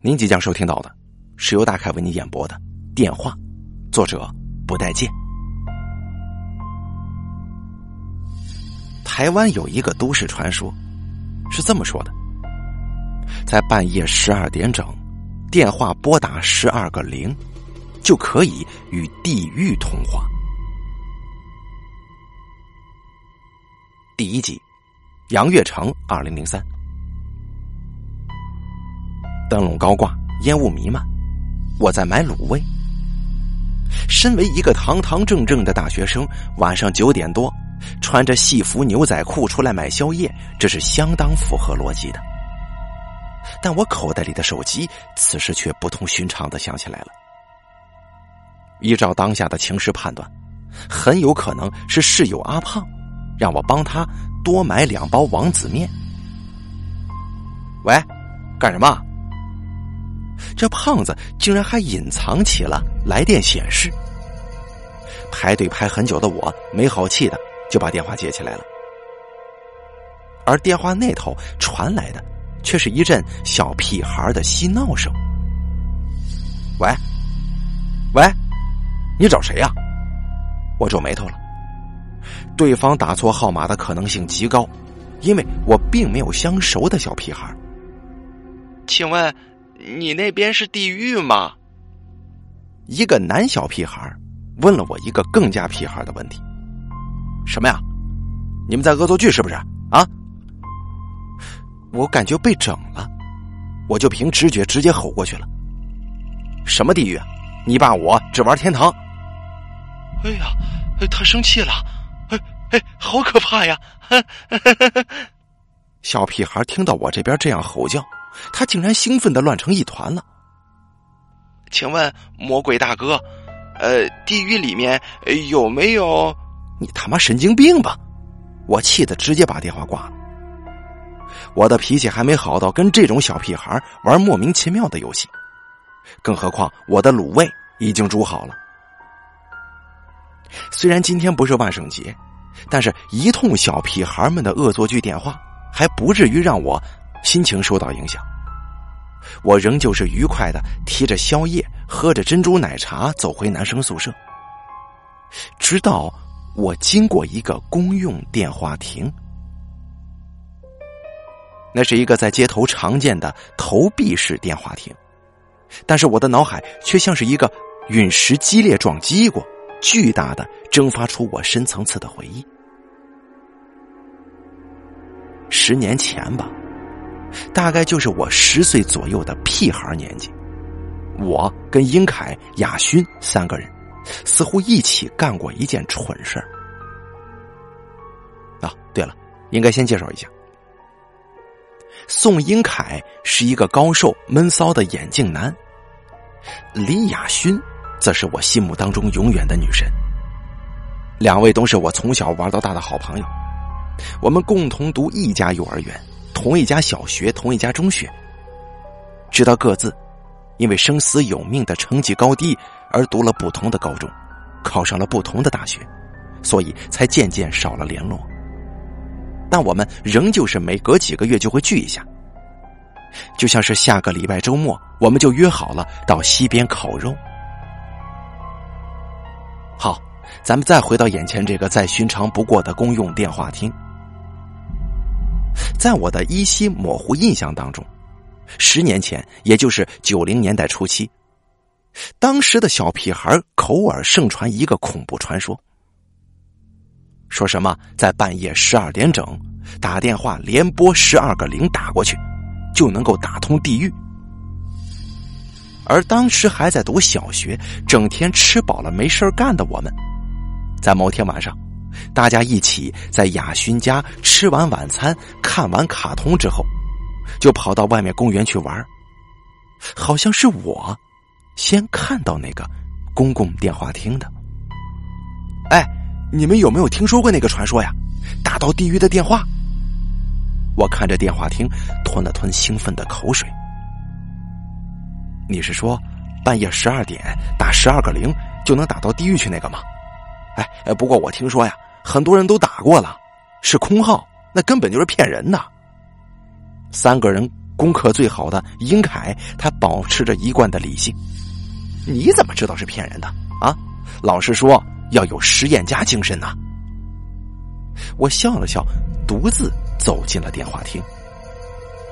您即将收听到的是由大凯为您演播的《电话》，作者不待见。台湾有一个都市传说，是这么说的：在半夜十二点整，电话拨打十二个零，就可以与地狱通话。第一集，杨月成，二零零三。灯笼高挂，烟雾弥漫，我在买卤味。身为一个堂堂正正的大学生，晚上九点多，穿着戏服牛仔裤出来买宵夜，这是相当符合逻辑的。但我口袋里的手机此时却不同寻常的响起来了。依照当下的情势判断，很有可能是室友阿胖让我帮他多买两包王子面。喂，干什么？这胖子竟然还隐藏起了来电显示。排队排很久的我，没好气的就把电话接起来了。而电话那头传来的，却是一阵小屁孩的嬉闹声。喂，喂，你找谁呀？我皱眉头了。对方打错号码的可能性极高，因为我并没有相熟的小屁孩。请问？你那边是地狱吗？一个男小屁孩问了我一个更加屁孩的问题：“什么呀？你们在恶作剧是不是？”啊！我感觉被整了，我就凭直觉直接吼过去了：“什么地狱？你爸我只玩天堂。”哎呀，他生气了！哎哎，好可怕呀！小屁孩听到我这边这样吼叫。他竟然兴奋的乱成一团了。请问魔鬼大哥，呃，地狱里面有没有？你他妈神经病吧！我气得直接把电话挂了。我的脾气还没好到跟这种小屁孩玩莫名其妙的游戏，更何况我的卤味已经煮好了。虽然今天不是万圣节，但是一通小屁孩们的恶作剧电话，还不至于让我。心情受到影响，我仍旧是愉快的提着宵夜，喝着珍珠奶茶走回男生宿舍。直到我经过一个公用电话亭，那是一个在街头常见的投币式电话亭，但是我的脑海却像是一个陨石激烈撞击过，巨大的蒸发出我深层次的回忆。十年前吧。大概就是我十岁左右的屁孩年纪，我跟英凯、雅勋三个人，似乎一起干过一件蠢事儿。啊，对了，应该先介绍一下，宋英凯是一个高瘦闷骚的眼镜男，李雅勋则是我心目当中永远的女神。两位都是我从小玩到大的好朋友，我们共同读一家幼儿园。同一家小学，同一家中学，直到各自因为生死有命的成绩高低而读了不同的高中，考上了不同的大学，所以才渐渐少了联络。但我们仍旧是每隔几个月就会聚一下，就像是下个礼拜周末，我们就约好了到西边烤肉。好，咱们再回到眼前这个再寻常不过的公用电话亭。在我的依稀模糊印象当中，十年前，也就是九零年代初期，当时的小屁孩口耳盛传一个恐怖传说，说什么在半夜十二点整打电话连拨十二个零打过去，就能够打通地狱。而当时还在读小学、整天吃饱了没事干的我们，在某天晚上。大家一起在雅勋家吃完晚餐、看完卡通之后，就跑到外面公园去玩。好像是我先看到那个公共电话亭的。哎，你们有没有听说过那个传说呀？打到地狱的电话。我看着电话亭，吞了吞兴奋的口水。你是说半夜十二点打十二个零就能打到地狱去那个吗？哎，不过我听说呀。很多人都打过了，是空号，那根本就是骗人的。三个人功课最好的殷凯，他保持着一贯的理性。你怎么知道是骗人的啊？老师说要有实验家精神呐。我笑了笑，独自走进了电话厅。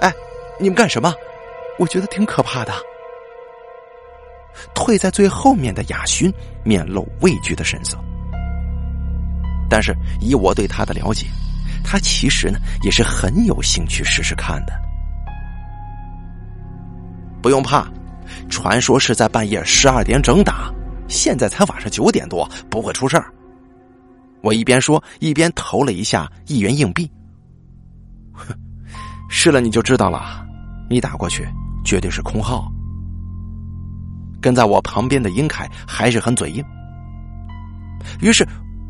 哎，你们干什么？我觉得挺可怕的。退在最后面的雅勋面露畏惧的神色，但是以我对他的了解，他其实呢也是很有兴趣试试看的。不用怕，传说是在半夜十二点整打，现在才晚上九点多，不会出事儿。我一边说，一边投了一下一元硬币。哼，试了你就知道了，你打过去绝对是空号。跟在我旁边的英凯还是很嘴硬，于是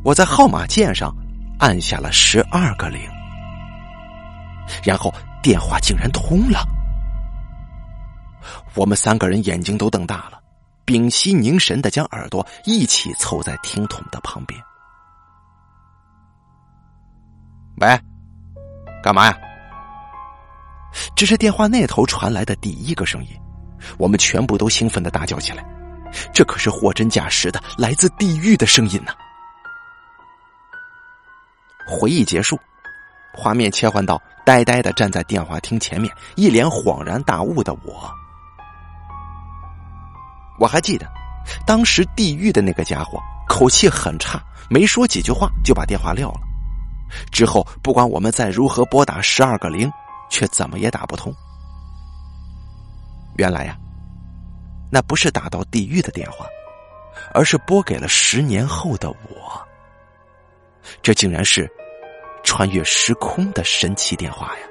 我在号码键上按下了十二个零，然后电话竟然通了。我们三个人眼睛都瞪大了，屏息凝神的将耳朵一起凑在听筒的旁边。喂，干嘛呀？这是电话那头传来的第一个声音。我们全部都兴奋的大叫起来，这可是货真价实的来自地狱的声音呢！回忆结束，画面切换到呆呆的站在电话厅前面，一脸恍然大悟的我。我还记得，当时地狱的那个家伙口气很差，没说几句话就把电话撂了。之后不管我们再如何拨打十二个零，却怎么也打不通。原来呀，那不是打到地狱的电话，而是拨给了十年后的我。这竟然是穿越时空的神奇电话呀！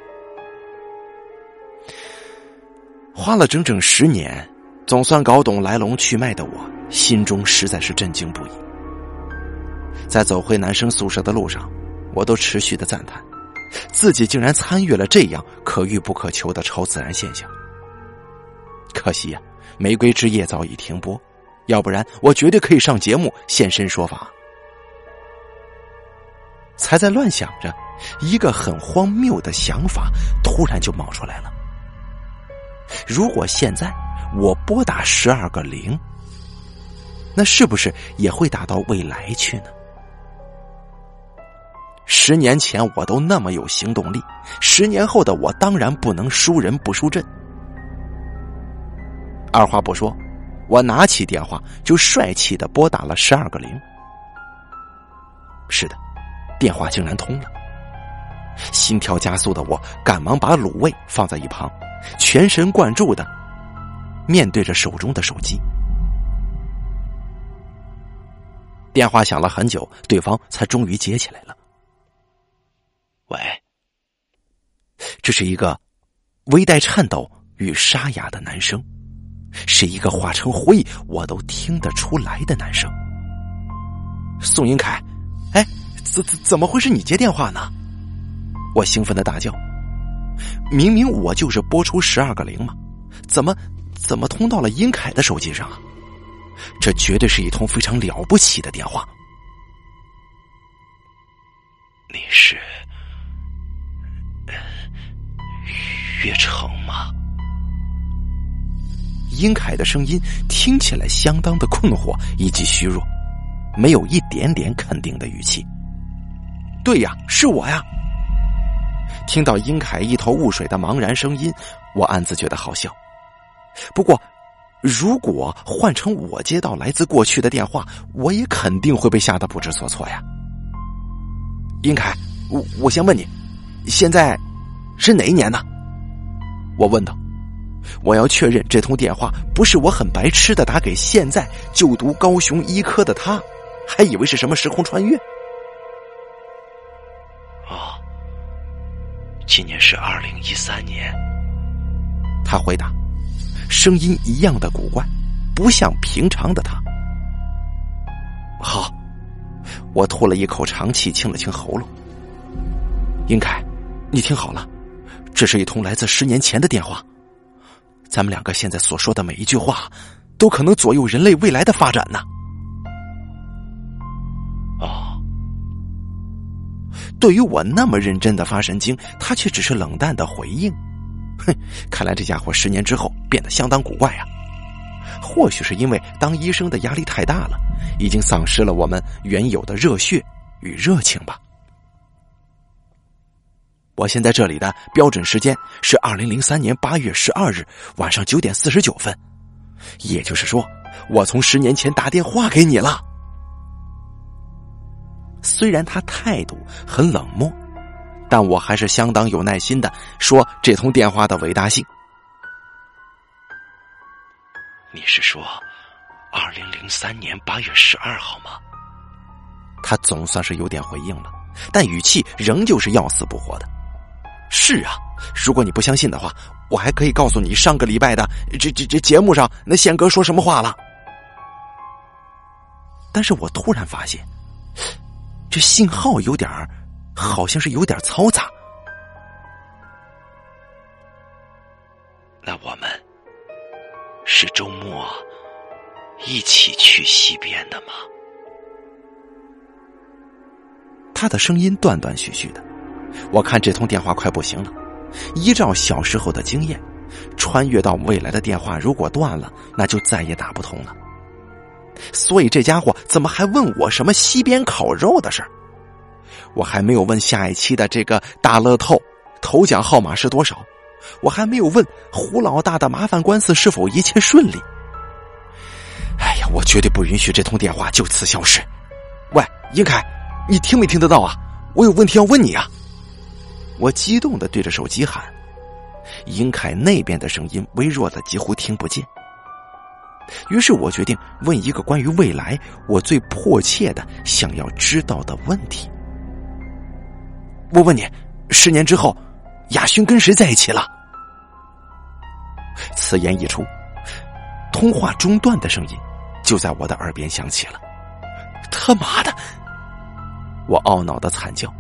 花了整整十年，总算搞懂来龙去脉的我，心中实在是震惊不已。在走回男生宿舍的路上，我都持续的赞叹，自己竟然参与了这样可遇不可求的超自然现象。可惜呀，《玫瑰之夜》早已停播，要不然我绝对可以上节目现身说法。才在乱想着，一个很荒谬的想法突然就冒出来了：如果现在我拨打十二个零，那是不是也会打到未来去呢？十年前我都那么有行动力，十年后的我当然不能输人不输阵。二话不说，我拿起电话就帅气的拨打了十二个零。是的，电话竟然通了。心跳加速的我，赶忙把卤味放在一旁，全神贯注的面对着手中的手机。电话响了很久，对方才终于接起来了。喂，这是一个微带颤抖与沙哑的男声。是一个化成灰我都听得出来的男生，宋英凯，怎怎怎么会是你接电话呢？我兴奋的大叫，明明我就是拨出十二个零嘛，怎么怎么通到了殷凯的手机上啊？这绝对是一通非常了不起的电话。你是岳成吗？殷凯的声音听起来相当的困惑以及虚弱，没有一点点肯定的语气。对呀，是我呀！听到殷凯一头雾水的茫然声音，我暗自觉得好笑。不过，如果换成我接到来自过去的电话，我也肯定会被吓得不知所措呀。殷凯，我我先问你，现在是哪一年呢？我问道。我要确认这通电话不是我很白痴的打给现在就读高雄医科的他，还以为是什么时空穿越。今年是二零一三年。他回答，声音一样的古怪，不像平常的他。好，我吐了一口长气，清了清喉咙。英凯，你听好了，这是一通来自十年前的电话。咱们两个现在所说的每一句话，都可能左右人类未来的发展呢。哦，对于我那么认真的发神经，他却只是冷淡的回应，哼，看来这家伙十年之后变得相当古怪啊。或许是因为当医生的压力太大了，已经丧失了我们原有的热血与热情吧。我现在这里的标准时间是二零零三年八月十二日晚上九点四十九分，也就是说，我从十年前打电话给你了。虽然他态度很冷漠，但我还是相当有耐心的说这通电话的伟大性。你是说，二零零三年八月十二号吗？他总算是有点回应了，但语气仍旧是要死不活的。是啊，如果你不相信的话，我还可以告诉你上个礼拜的这这这节目上那宪哥说什么话了。但是我突然发现，这信号有点好像是有点嘈杂。那我们是周末一起去西边的吗？他的声音断断续续的。我看这通电话快不行了。依照小时候的经验，穿越到未来的电话如果断了，那就再也打不通了。所以这家伙怎么还问我什么西边烤肉的事儿？我还没有问下一期的这个大乐透头奖号码是多少，我还没有问胡老大的麻烦官司是否一切顺利。哎呀，我绝对不允许这通电话就此消失。喂，英凯，你听没听得到啊？我有问题要问你啊！我激动的对着手机喊，英凯那边的声音微弱的几乎听不见。于是我决定问一个关于未来我最迫切的想要知道的问题。我问你，十年之后，亚勋跟谁在一起了？此言一出，通话中断的声音就在我的耳边响起了。他妈的！我懊恼的惨叫。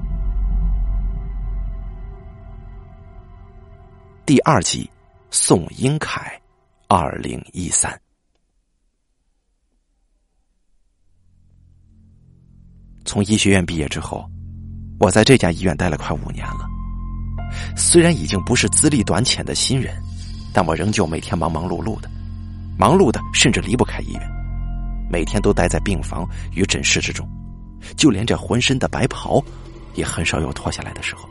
第二集，宋英凯，二零一三。从医学院毕业之后，我在这家医院待了快五年了。虽然已经不是资历短浅的新人，但我仍旧每天忙忙碌碌的，忙碌的甚至离不开医院，每天都待在病房与诊室之中，就连这浑身的白袍，也很少有脱下来的时候。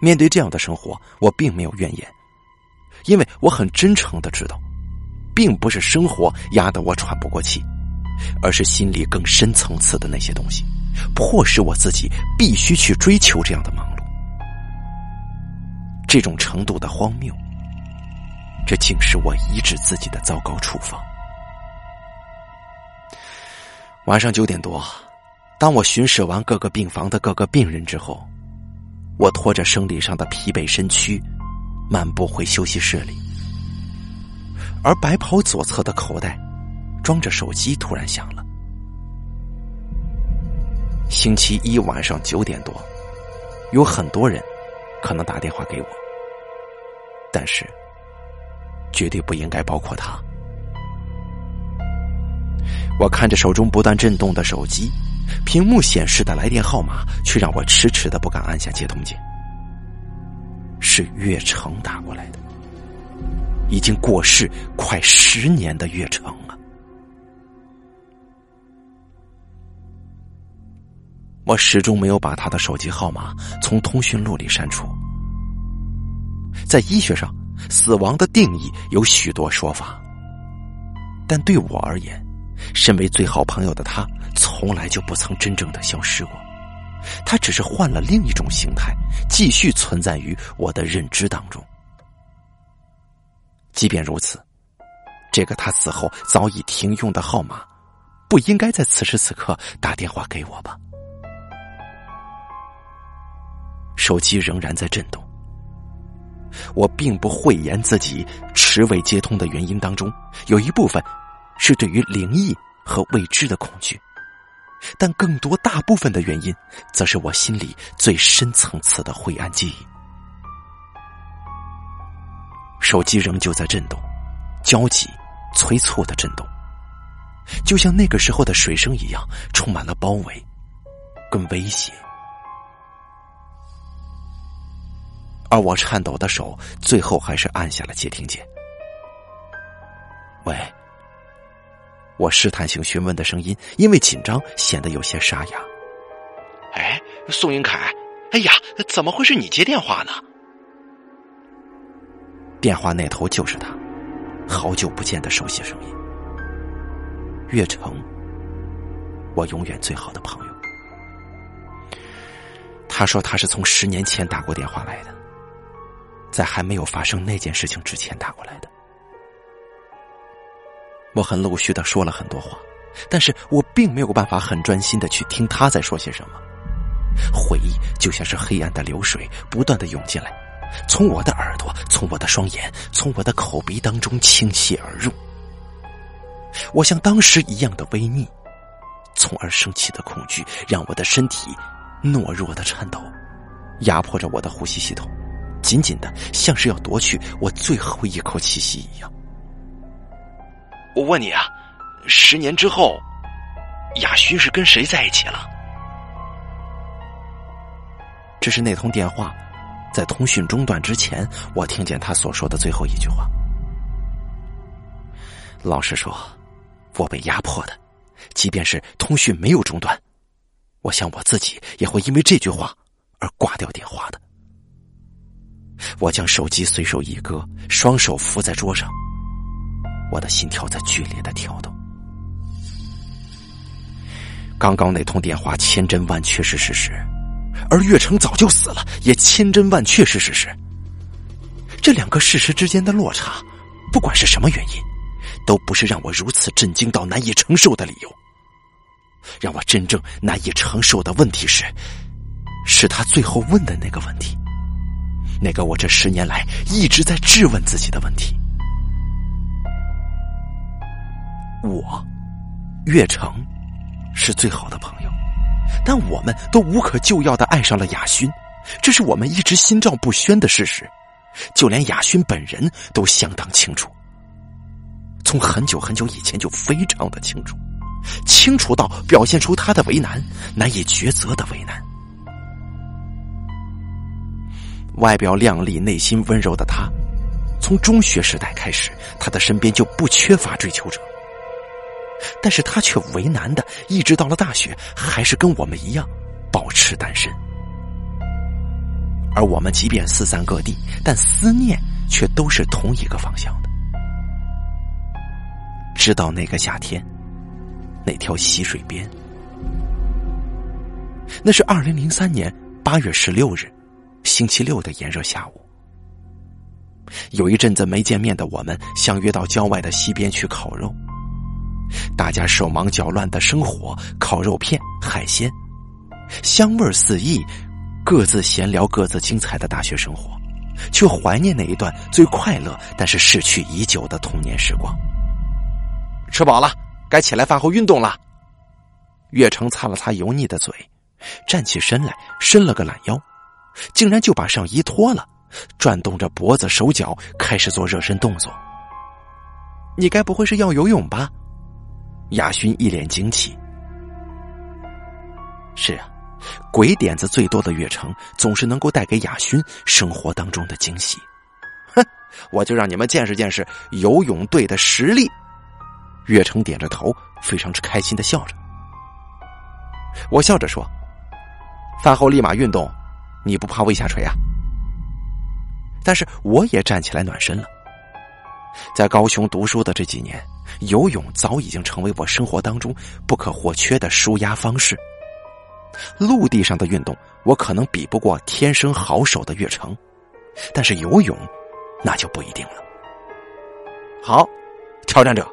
面对这样的生活，我并没有怨言，因为我很真诚的知道，并不是生活压得我喘不过气，而是心里更深层次的那些东西，迫使我自己必须去追求这样的忙碌。这种程度的荒谬，这竟是我医治自己的糟糕处方。晚上九点多，当我巡视完各个病房的各个病人之后。我拖着生理上的疲惫身躯，漫步回休息室里，而白袍左侧的口袋装着手机突然响了。星期一晚上九点多，有很多人可能打电话给我，但是绝对不应该包括他。我看着手中不断震动的手机。屏幕显示的来电号码，却让我迟迟的不敢按下接通键。是岳成打过来的，已经过世快十年的岳成我始终没有把他的手机号码从通讯录里删除。在医学上，死亡的定义有许多说法，但对我而言，身为最好朋友的他。从来就不曾真正的消失过，他只是换了另一种形态，继续存在于我的认知当中。即便如此，这个他死后早已停用的号码，不应该在此时此刻打电话给我吧？手机仍然在震动，我并不讳言自己迟未接通的原因当中，有一部分是对于灵异和未知的恐惧。但更多、大部分的原因，则是我心里最深层次的灰暗记忆。手机仍旧在震动，焦急、催促的震动，就像那个时候的水声一样，充满了包围跟威胁。而我颤抖的手最后还是按下了接听键。喂，我试探性询问的声音因为紧张显得有些沙哑。哎，宋云凯，哎呀，怎么会是你接电话呢？电话那头就是他，好久不见的熟悉声音。岳成，我永远最好的朋友。他说他是从十年前打过电话来的，在还没有发生那件事情之前打过来的。我很陆续的说了很多话，但是我并没有办法很专心的去听他在说些什么。回忆就像是黑暗的流水，不断的涌进来，从我的耳朵，从我的双眼，从我的口鼻当中倾泻而入。我像当时一样的微腻，从而升起的恐惧，让我的身体懦弱的颤抖，压迫着我的呼吸系统，紧紧的，像是要夺去我最后一口气息一样。我问你啊，十年之后，亚勋是跟谁在一起了？这是那通电话，在通讯中断之前，我听见他所说的最后一句话。老实说。我被压迫的，即便是通讯没有中断，我想我自己也会因为这句话而挂掉电话的。我将手机随手一搁，双手扶在桌上，我的心跳在剧烈的跳动。刚刚那通电话千真万确是事实，而岳成早就死了，也千真万确是事实。这两个事实之间的落差，不管是什么原因。都不是让我如此震惊到难以承受的理由。让我真正难以承受的问题是，是他最后问的那个问题，那个我这十年来一直在质问自己的问题。我，岳成，是最好的朋友，但我们都无可救药的爱上了雅勋，这是我们一直心照不宣的事实，就连雅勋本人都相当清楚。从很久很久以前就非常的清楚，清楚到表现出他的为难，难以抉择的为难。外表靓丽、内心温柔的他，从中学时代开始，他的身边就不缺乏追求者。但是他却为难的，一直到了大学，还是跟我们一样保持单身。而我们即便四散各地，但思念却都是同一个方向的。直到那个夏天，那条溪水边，那是二零零三年八月十六日，星期六的炎热下午。有一阵子没见面的我们，相约到郊外的溪边去烤肉。大家手忙脚乱的生火、烤肉片、海鲜，香味四溢，各自闲聊各自精彩的大学生活，却怀念那一段最快乐但是逝去已久的童年时光。吃饱了，该起来饭后运动了。岳成擦了擦油腻的嘴，站起身来，伸了个懒腰，竟然就把上衣脱了，转动着脖子手脚，开始做热身动作。你该不会是要游泳吧？亚勋一脸惊奇。是啊，鬼点子最多的月成，总是能够带给亚勋生活当中的惊喜。哼，我就让你们见识见识游泳队的实力。月成点着头，非常之开心的笑着。我笑着说：“饭后立马运动，你不怕胃下垂啊？”但是我也站起来暖身了。在高雄读书的这几年，游泳早已经成为我生活当中不可或缺的舒压方式。陆地上的运动，我可能比不过天生好手的岳成，但是游泳，那就不一定了。好，挑战者。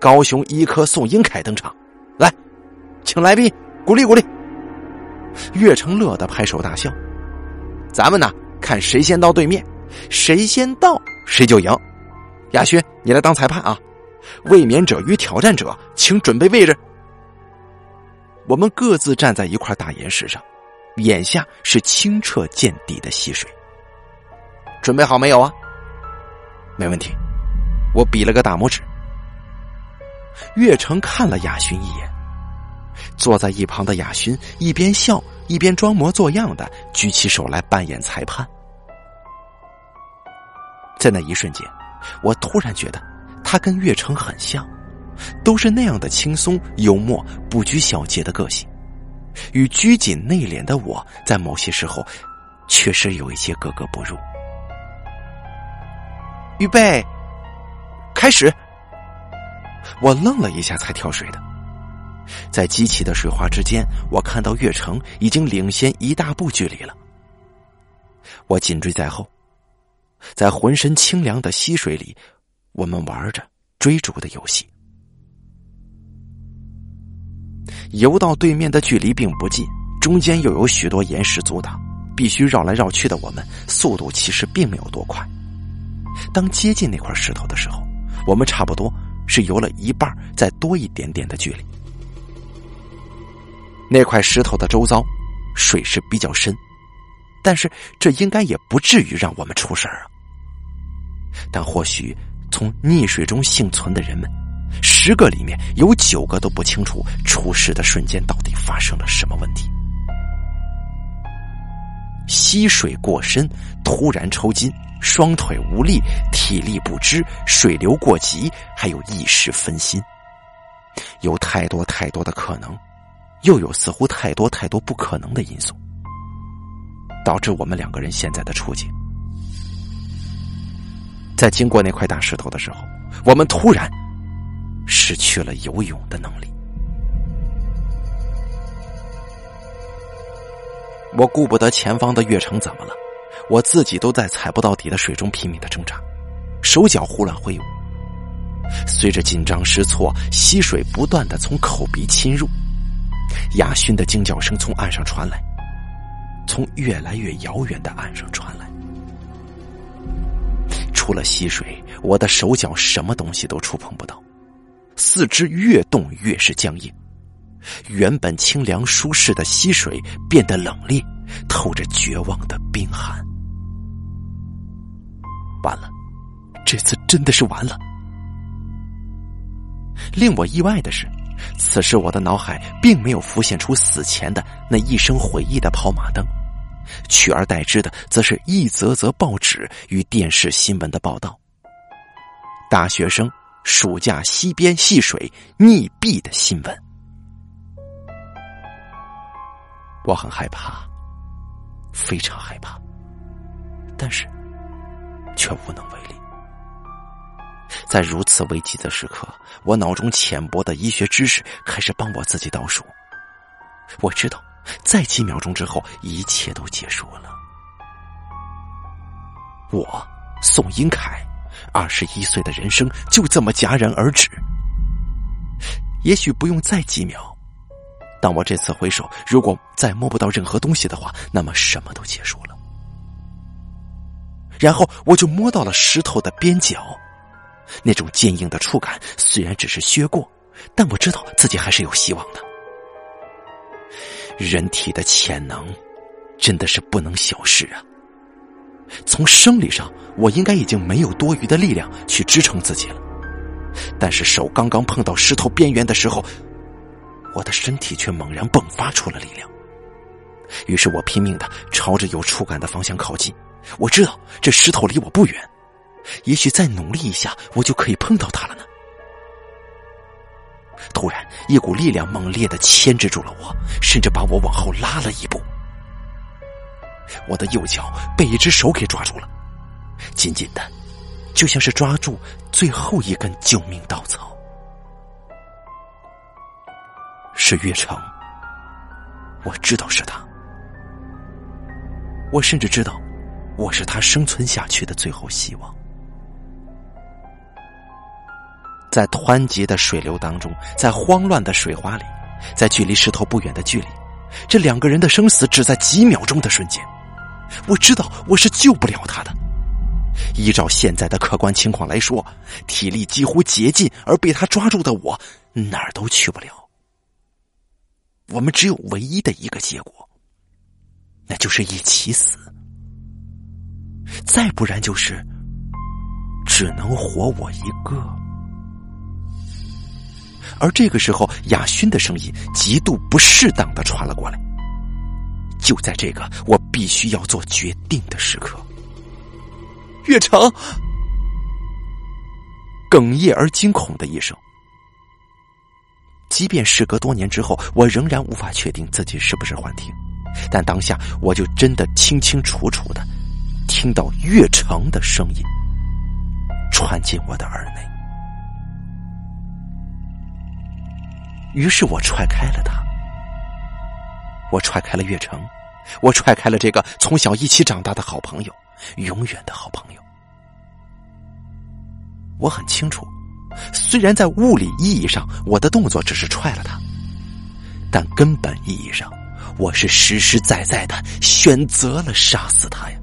高雄医科宋英凯登场，来，请来宾鼓励鼓励。岳成乐得拍手大笑。咱们呢，看谁先到对面，谁先到谁就赢。亚轩，你来当裁判啊！卫冕者与挑战者，请准备位置。我们各自站在一块大岩石上，眼下是清澈见底的溪水。准备好没有啊？没问题。我比了个大拇指。岳成看了雅勋一眼，坐在一旁的雅勋一边笑一边装模作样的举起手来扮演裁判。在那一瞬间，我突然觉得他跟岳成很像，都是那样的轻松、幽默、不拘小节的个性，与拘谨内敛的我在某些时候确实有一些格格不入。预备，开始！我愣了一下，才跳水的。在激起的水花之间，我看到月城已经领先一大步距离了。我紧追在后。在浑身清凉的溪水里，我们玩着追逐的游戏。游到对面的距离并不近，中间又有许多岩石阻挡，必须绕来绕去的我们速度其实并没有多快。当接近那块石头的时候，我们差不多是游了一半再多一点点的距离。那块石头的周遭水势比较深，但是这应该也不至于让我们出事儿啊。但或许，从溺水中幸存的人们，十个里面有九个都不清楚出事的瞬间到底发生了什么问题。溪水过深，突然抽筋，双腿无力，体力不支，水流过急，还有一时分心，有太多太多的可能，又有似乎太多太多不可能的因素，导致我们两个人现在的处境。在经过那块大石头的时候，我们突然失去了游泳的能力。我顾不得前方的月城怎么了，我自己都在踩不到底的水中拼命的挣扎，手脚胡乱挥舞。随着紧张失措，溪水不断的从口鼻侵入，亚勋的惊叫声从岸上传来，从越来越遥远的岸上传来。除了溪水，我的手脚什么东西都触碰不到，四肢越动越是僵硬。原本清凉舒适的溪水变得冷冽，透着绝望的冰寒。完了，这次真的是完了。令我意外的是，此时我的脑海并没有浮现出死前的那一声回忆的跑马灯。取而代之的，则是一则则报纸与电视新闻的报道。大学生暑假溪边戏水溺毙的新闻，我很害怕，非常害怕，但是却无能为力。在如此危急的时刻，我脑中浅薄的医学知识开始帮我自己倒数。我知道。在几秒钟之后，一切都结束了。我宋英凯，二十一岁的人生就这么戛然而止。也许不用再几秒，当我这次回首，如果再摸不到任何东西的话，那么什么都结束了。然后我就摸到了石头的边角，那种坚硬的触感虽然只是削过，但我知道自己还是有希望的。人体的潜能真的是不能小视啊！从生理上，我应该已经没有多余的力量去支撑自己了。但是手刚刚碰到石头边缘的时候，我的身体却猛然迸发出了力量。于是我拼命的朝着有触感的方向靠近。我知道这石头离我不远，也许再努力一下，我就可以碰到它了呢。突然，一股力量猛烈的牵制住了我，甚至把我往后拉了一步。我的右脚被一只手给抓住了，紧紧的，就像是抓住最后一根救命稻草。是岳城，我知道是他，我甚至知道，我是他生存下去的最后希望。在湍急的水流当中，在慌乱的水花里，在距离石头不远的距离，这两个人的生死只在几秒钟的瞬间。我知道我是救不了他的。依照现在的客观情况来说，体力几乎竭尽而被他抓住的我，哪儿都去不了。我们只有唯一的一个结果，那就是一起死。再不然就是，只能活我一个。而这个时候，亚勋的声音极度不适当的传了过来。就在这个我必须要做决定的时刻，月城，哽咽而惊恐的一声。即便时隔多年之后，我仍然无法确定自己是不是幻听，但当下我就真的清清楚楚的听到月城的声音传进我的耳内。于是我踹开了他，我踹开了岳城，我踹开了这个从小一起长大的好朋友，永远的好朋友。我很清楚。虽然在物理意义上，我的动作只是踹了他，但根本意义上，我是实实在在的选择了杀死他呀！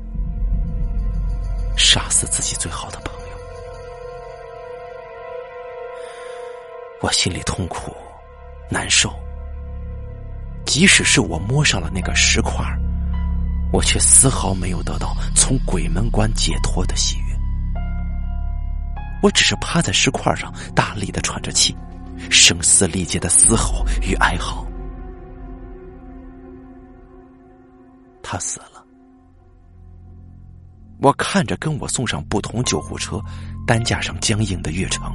杀死自己最好的朋友，我心里痛苦、难受。即使是我摸上了那个石块，我却丝毫没有得到从鬼门关解脱的喜悦。我只是趴在石块上，大力的喘着气，声嘶力竭的嘶吼与哀嚎。他死了。我看着跟我送上不同救护车担架上僵硬的岳成，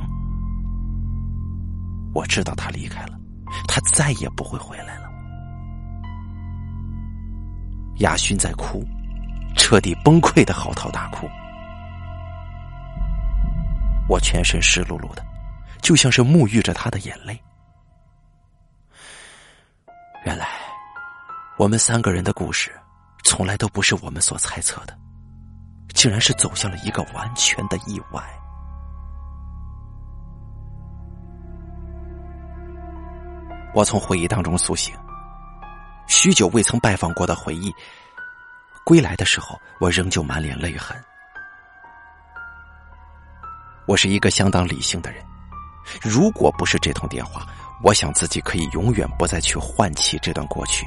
我知道他离开了，他再也不会回来了。亚勋在哭，彻底崩溃的嚎啕大哭。我全身湿漉漉的，就像是沐浴着他的眼泪。原来，我们三个人的故事，从来都不是我们所猜测的，竟然是走向了一个完全的意外。我从回忆当中苏醒，许久未曾拜访过的回忆，归来的时候，我仍旧满脸泪痕。我是一个相当理性的人，如果不是这通电话，我想自己可以永远不再去唤起这段过去。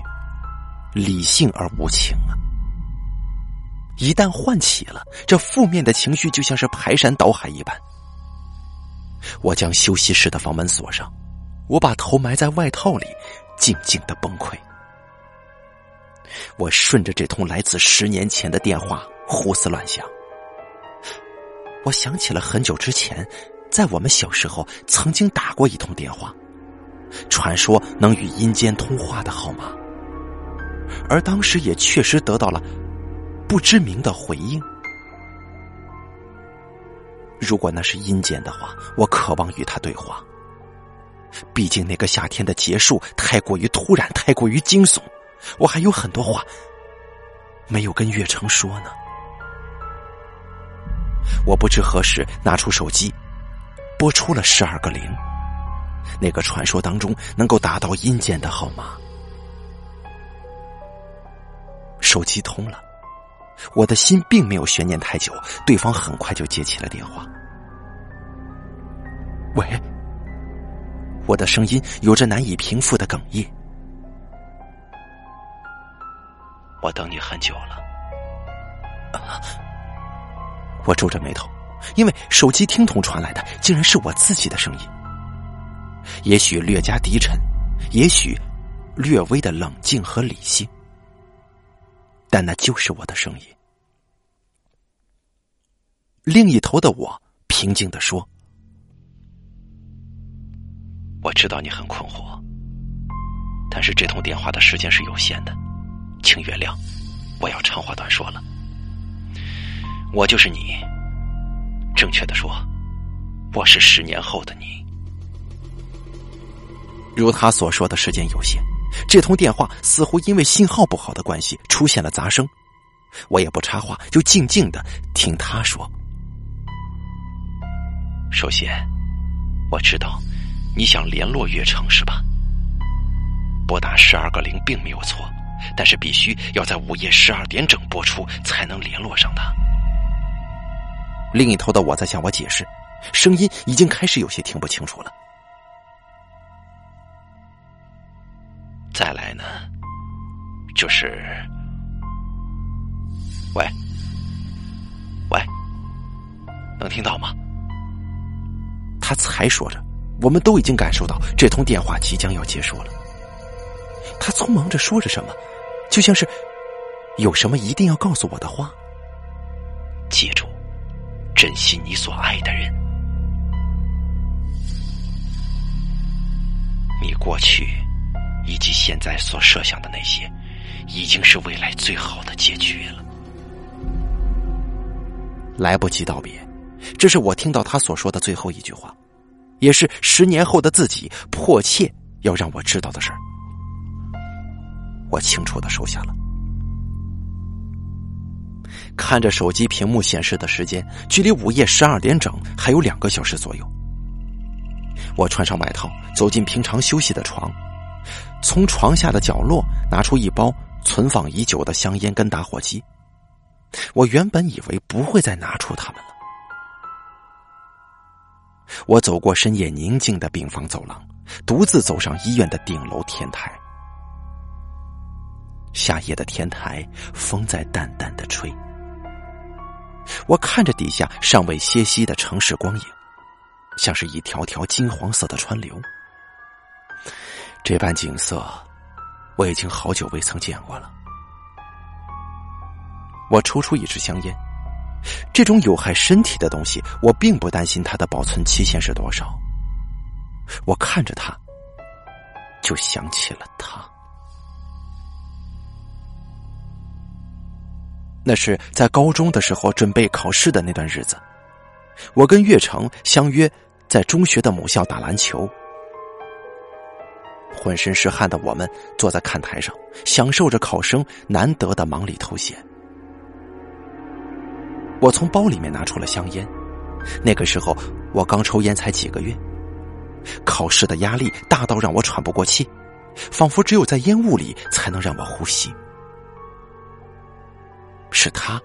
理性而无情啊！一旦唤起了，这负面的情绪就像是排山倒海一般。我将休息室的房门锁上，我把头埋在外套里，静静的崩溃。我顺着这通来自十年前的电话胡思乱想。我想起了很久之前，在我们小时候曾经打过一通电话，传说能与阴间通话的号码，而当时也确实得到了不知名的回应。如果那是阴间的话，我渴望与他对话。毕竟那个夏天的结束太过于突然，太过于惊悚，我还有很多话没有跟月成说呢。我不知何时拿出手机，拨出了十二个零，那个传说当中能够打到阴间的号码。手机通了，我的心并没有悬念太久，对方很快就接起了电话。喂，我的声音有着难以平复的哽咽。我等你很久了。我皱着眉头，因为手机听筒传来的竟然是我自己的声音。也许略加低沉，也许略微的冷静和理性，但那就是我的声音。另一头的我平静的说：“我知道你很困惑，但是这通电话的时间是有限的，请原谅，我要长话短说了。”我就是你，正确的说，我是十年后的你。如他所说的时间有限，这通电话似乎因为信号不好的关系出现了杂声。我也不插话，就静静的听他说。首先，我知道你想联络岳成是吧？拨打十二个零并没有错，但是必须要在午夜十二点整播出，才能联络上他。另一头的我在向我解释，声音已经开始有些听不清楚了。再来呢，就是，喂，喂，能听到吗？他才说着，我们都已经感受到这通电话即将要结束了。他匆忙着说着什么就像是有什么一定要告诉我的话。记住珍惜你所爱的人。你过去以及现在所设想的那些已经是未来最好的结局了。来不及道别这是我听到他所说的最后一句话。也是十年后的自己迫切要让我知道的事儿。我清楚的收下了。看着手机屏幕显示的时间，距离午夜十二点整还有两个小时左右。我穿上外套，走进平常休息的床，从床下的角落拿出一包存放已久的香烟跟打火机。我原本以为不会再拿出它们了。我走过深夜宁静的病房走廊，独自走上医院的顶楼天台。夏夜的天台，风在淡淡的吹。我看着底下尚未歇息的城市光影，像是一条条金黄色的川流。这般景色，我已经好久未曾见过了。我抽出一支香烟，这种有害身体的东西，我并不担心它的保存期限是多少。我看着它，就想起了他。那是在高中的时候准备考试的那段日子，我跟岳成相约在中学的母校打篮球。浑身是汗的我们坐在看台上，享受着考生难得的忙里偷闲。我从包里面拿出了香烟，那个时候我刚抽烟才几个月，考试的压力大到让我喘不过气，仿佛只有在烟雾里才能让我呼吸。是他，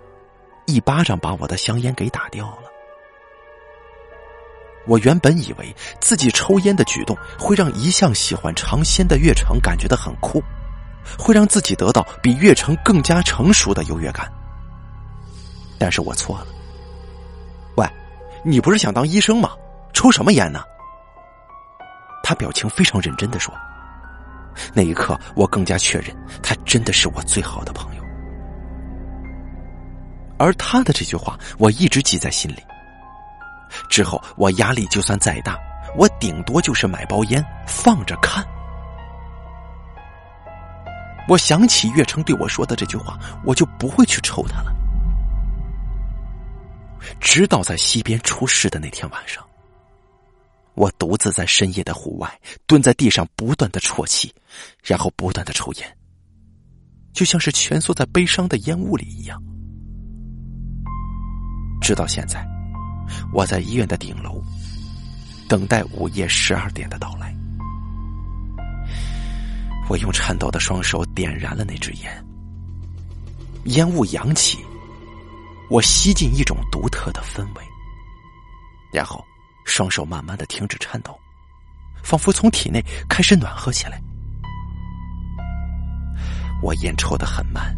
一巴掌把我的香烟给打掉了。我原本以为自己抽烟的举动会让一向喜欢尝鲜的岳成感觉到很酷，会让自己得到比岳成更加成熟的优越感。但是我错了。喂，你不是想当医生吗？抽什么烟呢？他表情非常认真的说。那一刻，我更加确认他真的是我最好的朋友。而他的这句话，我一直记在心里。之后，我压力就算再大，我顶多就是买包烟放着看。我想起岳成对我说的这句话，我就不会去抽他了。直到在西边出事的那天晚上，我独自在深夜的户外蹲在地上，不断的啜泣，然后不断的抽烟，就像是蜷缩在悲伤的烟雾里一样。直到现在，我在医院的顶楼，等待午夜十二点的到来。我用颤抖的双手点燃了那支烟，烟雾扬起，我吸进一种独特的氛围，然后双手慢慢的停止颤抖，仿佛从体内开始暖和起来。我烟抽的很慢，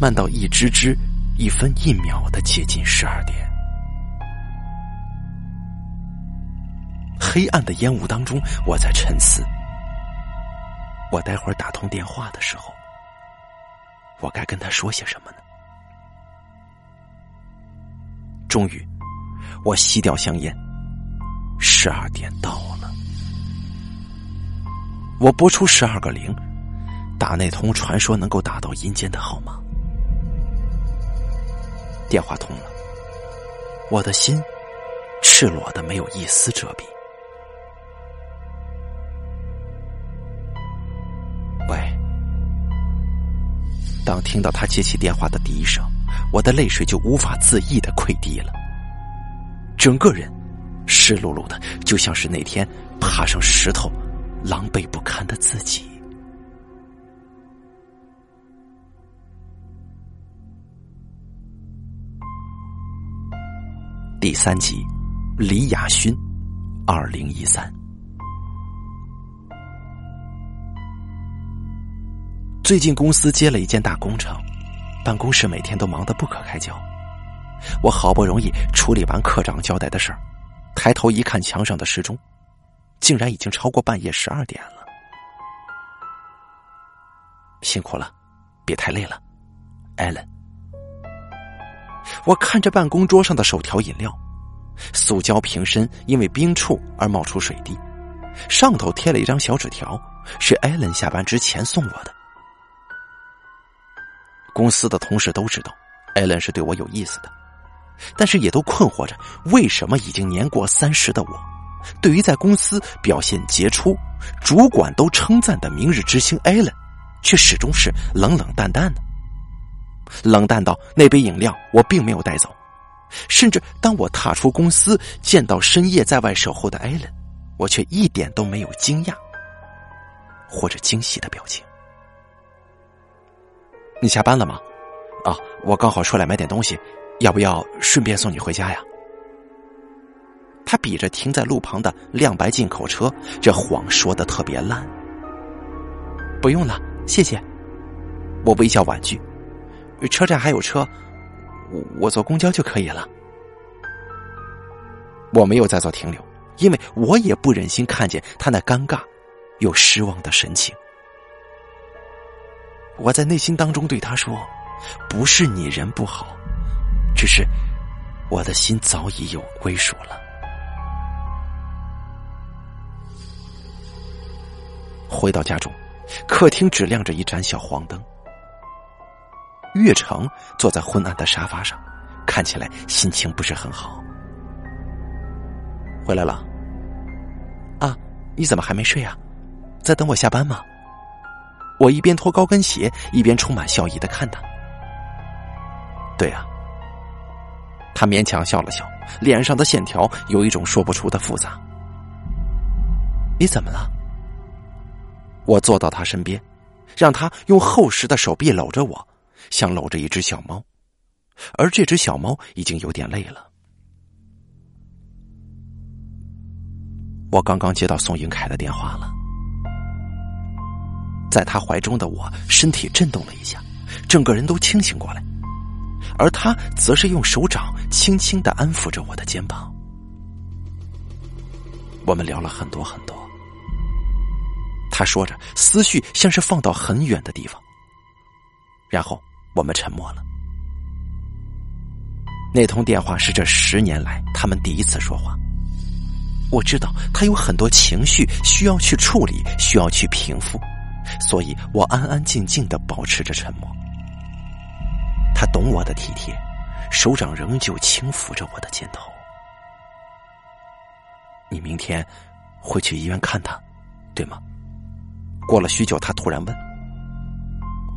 慢到一支支。一分一秒的接近十二点，黑暗的烟雾当中，我在沉思：我待会儿打通电话的时候，我该跟他说些什么呢？终于，我吸掉香烟，十二点到了，我拨出十二个零，打那通传说能够打到阴间的号码。电话通了，我的心赤裸的没有一丝遮蔽。当听到他接起电话的第一声，我的泪水就无法自抑的溃堤了，整个人湿漉漉的，就像是那天爬上石头、狼狈不堪的自己。第三集，李亚勋，二零一三。最近公司接了一件大工程，办公室每天都忙得不可开交。我好不容易处理完科长交代的事儿，抬头一看墙上的时钟，竟然已经超过半夜十二点了。辛苦了，别太累了，艾伦。我看着办公桌上的手调饮料，塑胶瓶身因为冰触而冒出水滴，上头贴了一张小纸条，是艾伦下班之前送我的。公司的同事都知道，艾伦是对我有意思的，但是也都困惑着，为什么已经年过三十的我，对于在公司表现杰出、主管都称赞的明日之星艾伦，却始终是冷冷淡淡的。冷淡到那杯饮料我并没有带走，甚至当我踏出公司，见到深夜在外守候的艾伦，我却一点都没有惊讶或者惊喜的表情。你下班了吗？啊，我刚好出来买点东西，要不要顺便送你回家呀？他比着停在路旁的亮白进口车，这谎说的特别烂。不用了，谢谢。我微笑婉拒。车站还有车，我坐公交就可以了。我没有再做停留，因为我也不忍心看见他那尴尬又失望的神情。我在内心当中对他说：“不是你人不好，只是我的心早已有归属了。”回到家中，客厅只亮着一盏小黄灯。月成坐在昏暗的沙发上，看起来心情不是很好。回来了？啊，你怎么还没睡啊？在等我下班吗？我一边脱高跟鞋，一边充满笑意的看他。对啊，他勉强笑了笑，脸上的线条有一种说不出的复杂。你怎么了？我坐到他身边，让他用厚实的手臂搂着我。像搂着一只小猫，而这只小猫已经有点累了。我刚刚接到宋英凯的电话了，在他怀中的我身体震动了一下，整个人都清醒过来，而他则是用手掌轻轻的安抚着我的肩膀。我们聊了很多很多，他说着，思绪像是放到很远的地方，然后。我们沉默了。那通电话是这十年来他们第一次说话。我知道他有很多情绪需要去处理，需要去平复，所以我安安静静的保持着沉默。他懂我的体贴，手掌仍旧轻抚着我的肩头。你明天会去医院看他，对吗？过了许久，他突然问：“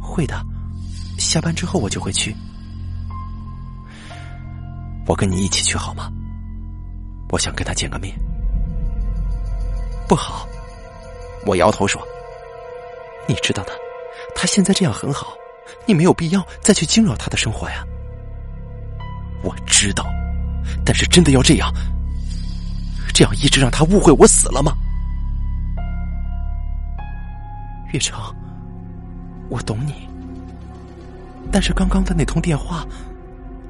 会的。”下班之后我就会去，我跟你一起去好吗？我想跟他见个面。不好，我摇头说：“你知道的，他现在这样很好，你没有必要再去惊扰他的生活呀。”我知道，但是真的要这样，这样一直让他误会我死了吗？月成，我懂你。但是刚刚的那通电话，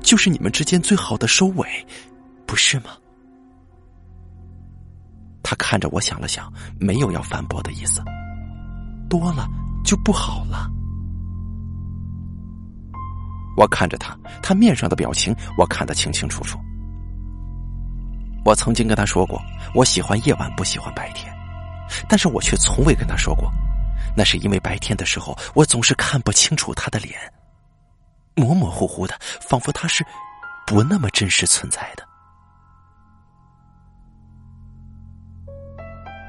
就是你们之间最好的收尾，不是吗？他看着我想了想，没有要反驳的意思。多了就不好了。我看着他，他面上的表情我看得清清楚楚。我曾经跟他说过，我喜欢夜晚，不喜欢白天，但是我却从未跟他说过，那是因为白天的时候，我总是看不清楚他的脸。模模糊糊的，仿佛他是不那么真实存在的。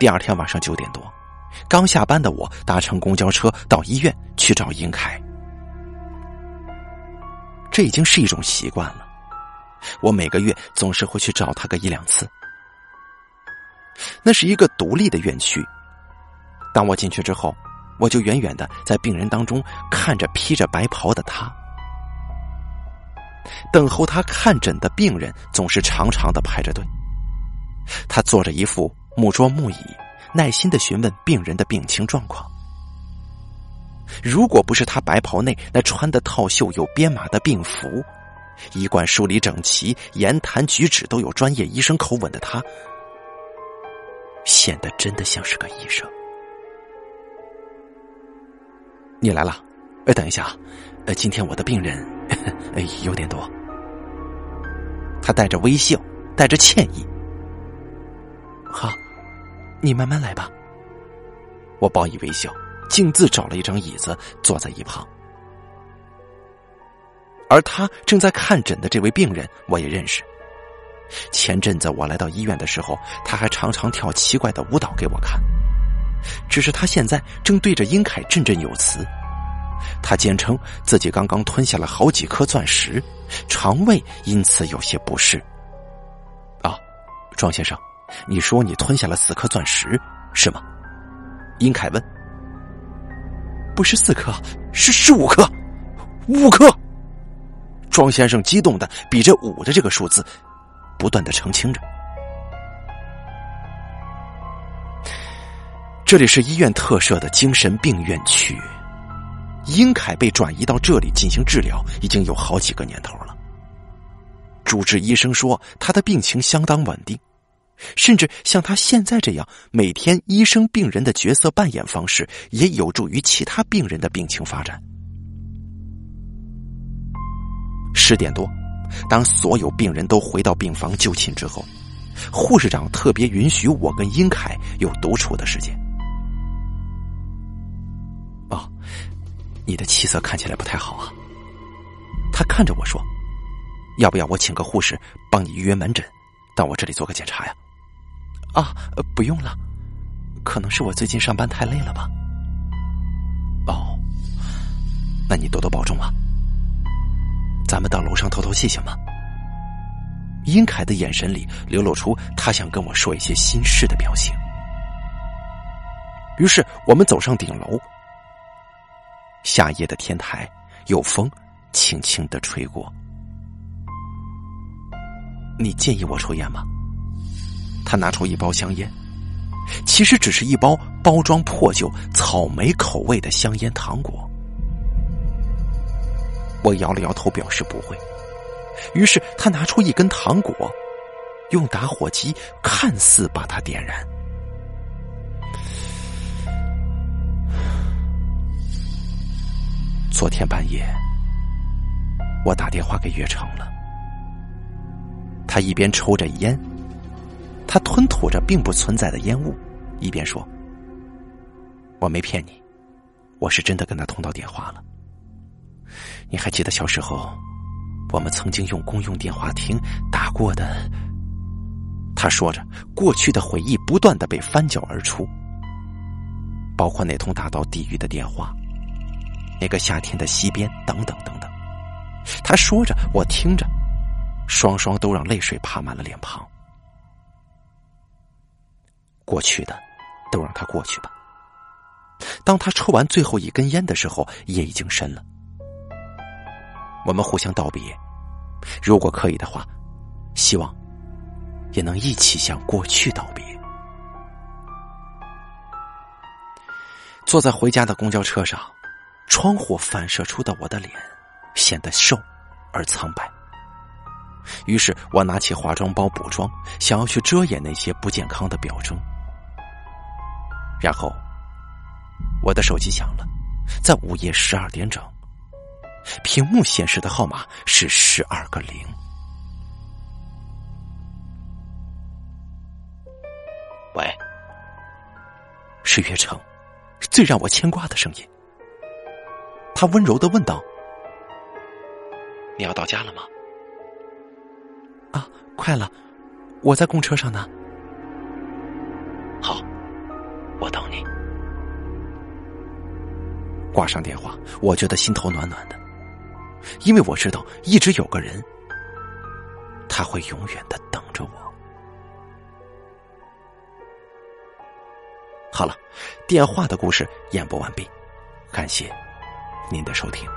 第二天晚上九点多，刚下班的我搭乘公交车到医院去找英凯。这已经是一种习惯了，我每个月总是会去找他个一两次。那是一个独立的院区，当我进去之后，我就远远的在病人当中看着披着白袍的他。等候他看诊的病人总是长长的排着队。他坐着一副木桌木椅，耐心的询问病人的病情状况。如果不是他白袍内那穿的套袖有编码的病服，衣冠梳理整齐，言谈举止都有专业医生口吻的他，显得真的像是个医生。你来了，呃，等一下，呃，今天我的病人。哎，有点多。他带着微笑，带着歉意。好，你慢慢来吧。我报以微笑，径自找了一张椅子坐在一旁。而他正在看诊的这位病人，我也认识。前阵子我来到医院的时候，他还常常跳奇怪的舞蹈给我看。只是他现在正对着英凯振振有词，他坚称自己刚刚吞下了好几颗钻石，肠胃因此有些不适。啊，庄先生，你说你吞下了四颗钻石是吗？英凯问。不是四颗，是十五颗，五颗。庄先生激动的比着五的这个数字。不断的澄清着，这里是医院特设的精神病院区。英凯被转移到这里进行治疗，已经有好几个年头了。主治医生说，他的病情相当稳定，甚至像他现在这样每天医生病人的角色扮演方式，也有助于其他病人的病情发展。十点多。当所有病人都回到病房就寝之后，护士长特别允许我跟英凯有独处的时间。哦，你的气色看起来不太好啊。他看着我说：“要不要我请个护士帮你预约门诊，到我这里做个检查呀？”啊，不用了，可能是我最近上班太累了吧。哦，那你多多保重啊。咱们到楼上透透气行吗？殷凯的眼神里流露出他想跟我说一些心事的表情。于是我们走上顶楼，夏夜的天台有风轻轻的吹过。你介意我抽烟吗？他拿出一包香烟，其实只是一包包装破旧、草莓口味的香烟糖果。我摇了摇头，表示不会。于是他拿出一根糖果，用打火机看似把它点燃。昨天半夜，我打电话给岳成了。他一边抽着烟，他吞吐着并不存在的烟雾，一边说：“我没骗你，我是真的跟他通到电话了。”你还记得小时候，我们曾经用公用电话亭打过的？他说着，过去的回忆不断的被翻搅而出，包括那通打到地狱的电话，那个夏天的西边，等等等等。他说着，我听着，双双都让泪水爬满了脸庞。过去的，都让他过去吧。当他抽完最后一根烟的时候，夜已经深了。我们互相道别，如果可以的话，希望也能一起向过去道别。坐在回家的公交车上，窗户反射出的我的脸显得瘦而苍白。于是我拿起化妆包补妆，想要去遮掩那些不健康的表征。然后，我的手机响了，在午夜十二点整。屏幕显示的号码是十二个零。喂，是岳城，最让我牵挂的声音。他温柔的问道：“你要到家了吗？”“啊，快了，我在公车上呢。”“我等你。”挂上电话，我觉得心头暖暖的。因为我知道，一直有个人，他会永远的等着我。好了，电话的故事演播完毕，感谢您的收听。